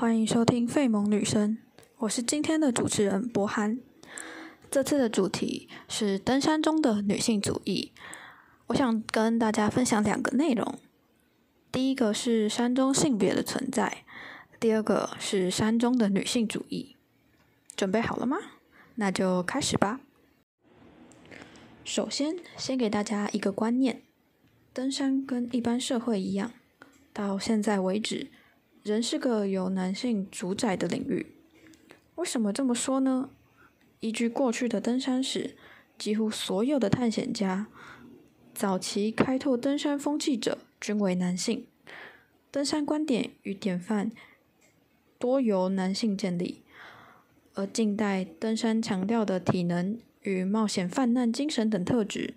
欢迎收听《费蒙女生》，我是今天的主持人博涵。这次的主题是登山中的女性主义，我想跟大家分享两个内容。第一个是山中性别的存在，第二个是山中的女性主义。准备好了吗？那就开始吧。首先，先给大家一个观念：登山跟一般社会一样，到现在为止。仍是个由男性主宰的领域。为什么这么说呢？依据过去的登山史，几乎所有的探险家、早期开拓登山风气者均为男性。登山观点与典范多由男性建立，而近代登山强调的体能与冒险泛滥精神等特质，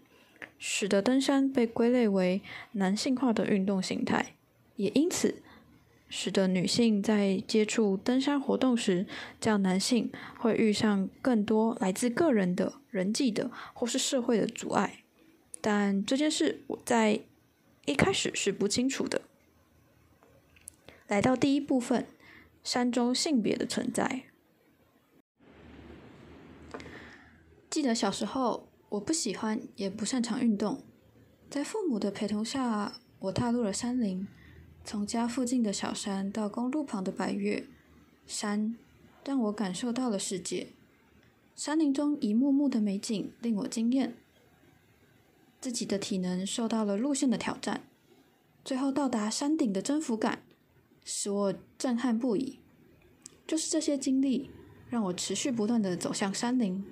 使得登山被归类为男性化的运动形态，也因此。使得女性在接触登山活动时，较男性会遇上更多来自个人的人际的或是社会的阻碍。但这件事我在一开始是不清楚的。来到第一部分，山中性别的存在。记得小时候，我不喜欢也不擅长运动，在父母的陪同下，我踏入了山林。从家附近的小山到公路旁的百岳山，让我感受到了世界。山林中一幕幕的美景令我惊艳，自己的体能受到了路线的挑战，最后到达山顶的征服感使我震撼不已。就是这些经历，让我持续不断的走向山林。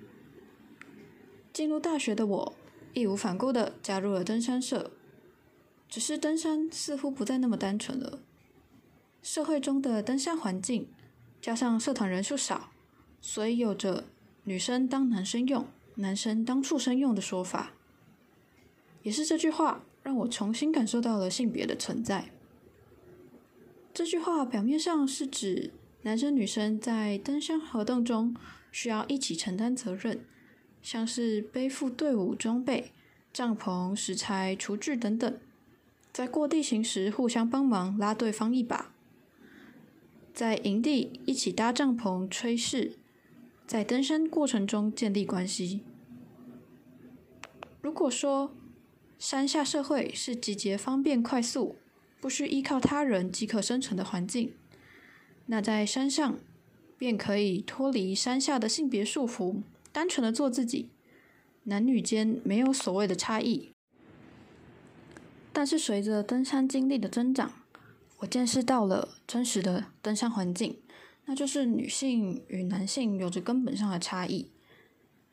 进入大学的我，义无反顾的加入了登山社。只是登山似乎不再那么单纯了。社会中的登山环境，加上社团人数少，所以有着“女生当男生用，男生当畜生用”的说法。也是这句话让我重新感受到了性别的存在。这句话表面上是指男生女生在登山活动中需要一起承担责任，像是背负队伍装备、帐篷、食材、厨具等等。在过地形时互相帮忙拉对方一把，在营地一起搭帐篷炊事，在登山过程中建立关系。如果说山下社会是集结方便快速、不需依靠他人即可生存的环境，那在山上便可以脱离山下的性别束缚，单纯的做自己，男女间没有所谓的差异。但是随着登山经历的增长，我见识到了真实的登山环境，那就是女性与男性有着根本上的差异。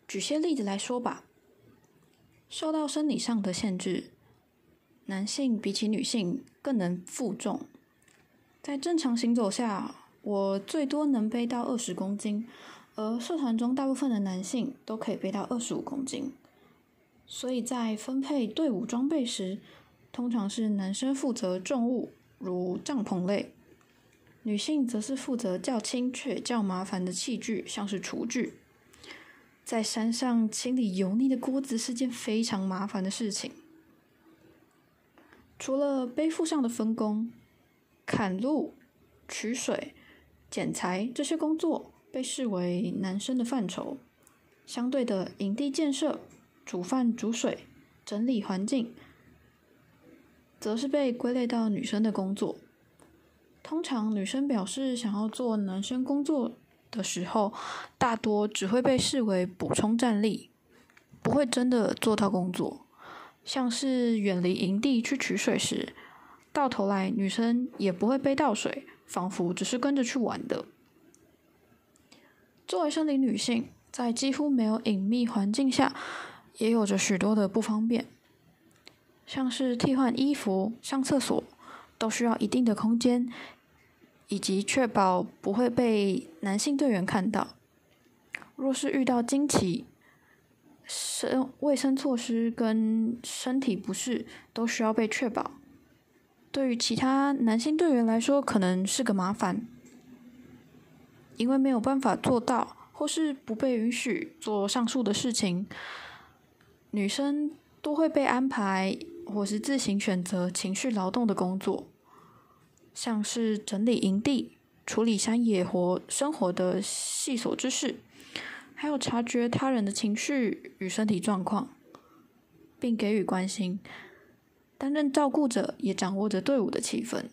举些例子来说吧，受到生理上的限制，男性比起女性更能负重。在正常行走下，我最多能背到二十公斤，而社团中大部分的男性都可以背到二十五公斤。所以在分配队伍装备时，通常是男生负责重物，如帐篷类；女性则是负责较轻却较麻烦的器具，像是厨具。在山上清理油腻的锅子是件非常麻烦的事情。除了背负上的分工，砍路、取水、捡柴这些工作被视为男生的范畴。相对的，营地建设、煮饭煮水、整理环境。则是被归类到女生的工作。通常，女生表示想要做男生工作的时候，大多只会被视为补充战力，不会真的做到工作。像是远离营地去取水时，到头来女生也不会背到水，仿佛只是跟着去玩的。作为生理女性，在几乎没有隐秘环境下，也有着许多的不方便。像是替换衣服、上厕所，都需要一定的空间，以及确保不会被男性队员看到。若是遇到惊奇，生卫生措施跟身体不适都需要被确保。对于其他男性队员来说，可能是个麻烦，因为没有办法做到，或是不被允许做上述的事情，女生都会被安排。或是自行选择情绪劳动的工作，像是整理营地、处理山野活生活的细琐之事，还有察觉他人的情绪与身体状况，并给予关心。担任照顾者，也掌握着队伍的气氛。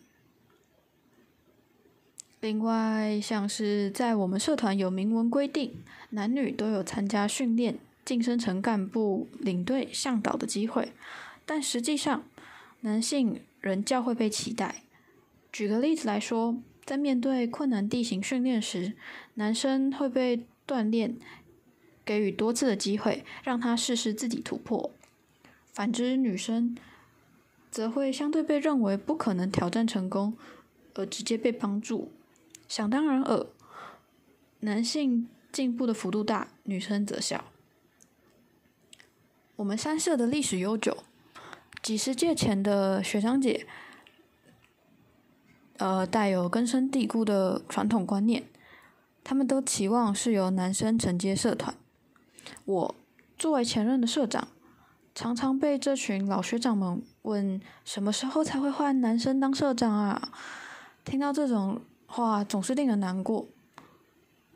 另外，像是在我们社团有明文规定，男女都有参加训练、晋升成干部、领队、向导的机会，但实际上，男性仍较会被期待。举个例子来说，在面对困难地形训练时，男生会被锻炼，给予多次的机会，让他试试自己突破；反之，女生则会相对被认为不可能挑战成功，而直接被帮助。想当然尔，男性进步的幅度大，女生则小。我们三社的历史悠久，几十届前的学长姐，呃，带有根深蒂固的传统观念，他们都期望是由男生承接社团。我作为前任的社长，常常被这群老学长们问：什么时候才会换男生当社长啊？听到这种。话总是令人难过。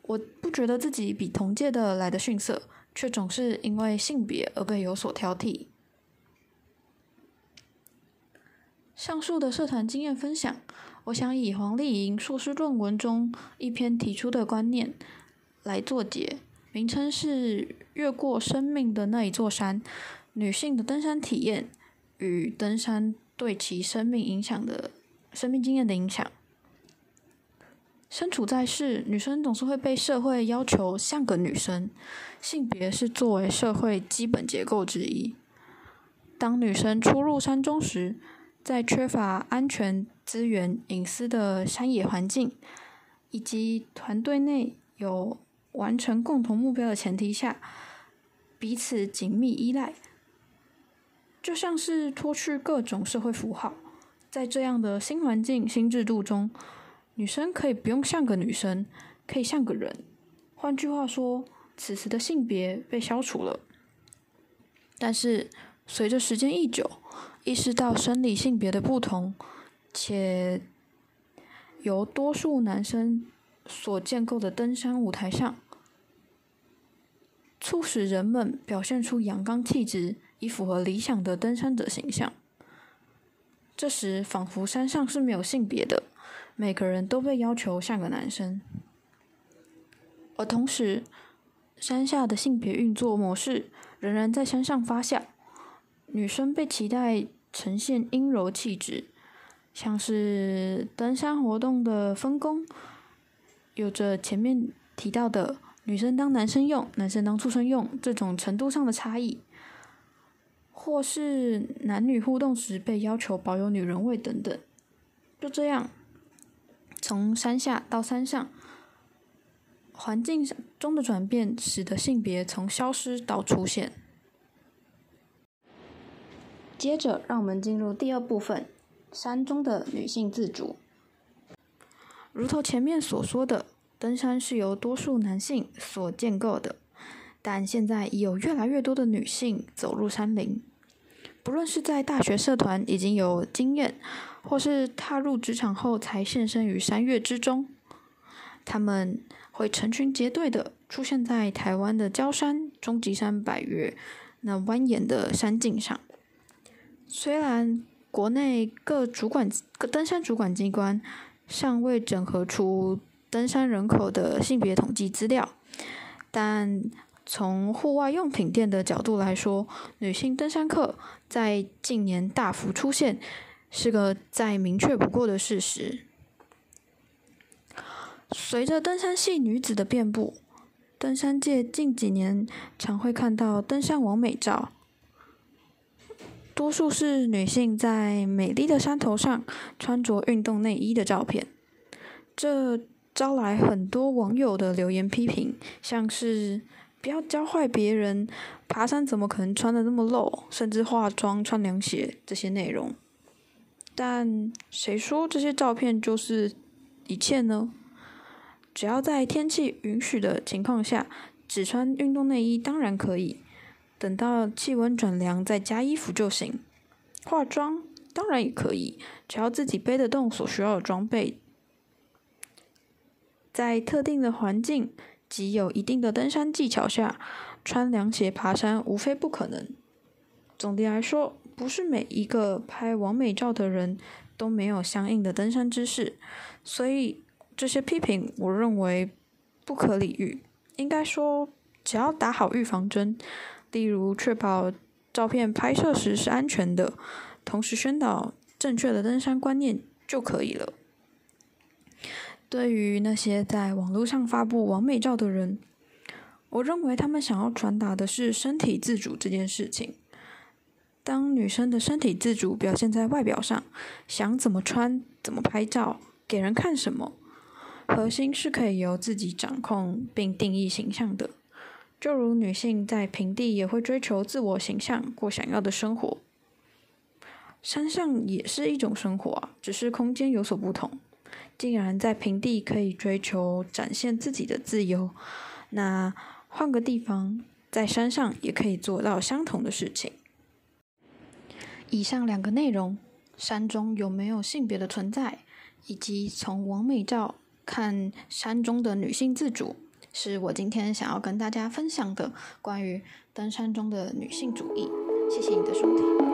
我不觉得自己比同届的来的逊色，却总是因为性别而被有所挑剔。上述的社团经验分享，我想以黄丽莹硕士论文中一篇提出的观念来作结，名称是《越过生命的那一座山：女性的登山体验与登山对其生命影响的生命经验的影响》。身处在世，女生总是会被社会要求像个女生，性别是作为社会基本结构之一。当女生初入山中时，在缺乏安全资源、隐私的山野环境，以及团队内有完成共同目标的前提下，彼此紧密依赖，就像是脱去各种社会符号，在这样的新环境、新制度中。女生可以不用像个女生，可以像个人。换句话说，此时的性别被消除了。但是，随着时间一久，意识到生理性别的不同，且由多数男生所建构的登山舞台上，促使人们表现出阳刚气质，以符合理想的登山者形象。这时，仿佛山上是没有性别的。每个人都被要求像个男生，而同时，山下的性别运作模式仍然在山上发酵。女生被期待呈现阴柔气质，像是登山活动的分工，有着前面提到的女生当男生用、男生当畜生用这种程度上的差异，或是男女互动时被要求保有女人味等等。就这样。从山下到山上，环境中的转变使得性别从消失到出现。接着，让我们进入第二部分：山中的女性自主。如同前面所说的，登山是由多数男性所建构的，但现在已有越来越多的女性走入山林。不论是在大学社团已经有经验，或是踏入职场后才现身于山岳之中，他们会成群结队的出现在台湾的焦山、终极山、百岳那蜿蜒的山径上。虽然国内各主管、各登山主管机关尚未整合出登山人口的性别统计资料，但从户外用品店的角度来说，女性登山客在近年大幅出现，是个再明确不过的事实。随着登山系女子的遍布，登山界近几年常会看到登山王美照，多数是女性在美丽的山头上穿着运动内衣的照片，这招来很多网友的留言批评，像是。不要教坏别人，爬山怎么可能穿的那么露？甚至化妆、穿凉鞋这些内容。但谁说这些照片就是一切呢？只要在天气允许的情况下，只穿运动内衣当然可以。等到气温转凉再加衣服就行。化妆当然也可以，只要自己背得动所需要的装备。在特定的环境及有一定的登山技巧下，穿凉鞋爬山无非不可能。总的来说，不是每一个拍完美照的人都没有相应的登山知识，所以这些批评我认为不可理喻。应该说，只要打好预防针，例如确保照片拍摄时是安全的，同时宣导正确的登山观念就可以了。对于那些在网络上发布完美照的人，我认为他们想要传达的是身体自主这件事情。当女生的身体自主表现在外表上，想怎么穿、怎么拍照、给人看什么，核心是可以由自己掌控并定义形象的。就如女性在平地也会追求自我形象，过想要的生活，山上也是一种生活，只是空间有所不同。既然在平地可以追求展现自己的自由，那换个地方，在山上也可以做到相同的事情。以上两个内容，山中有没有性别的存在，以及从完美照看山中的女性自主，是我今天想要跟大家分享的关于登山中的女性主义。谢谢你的收听。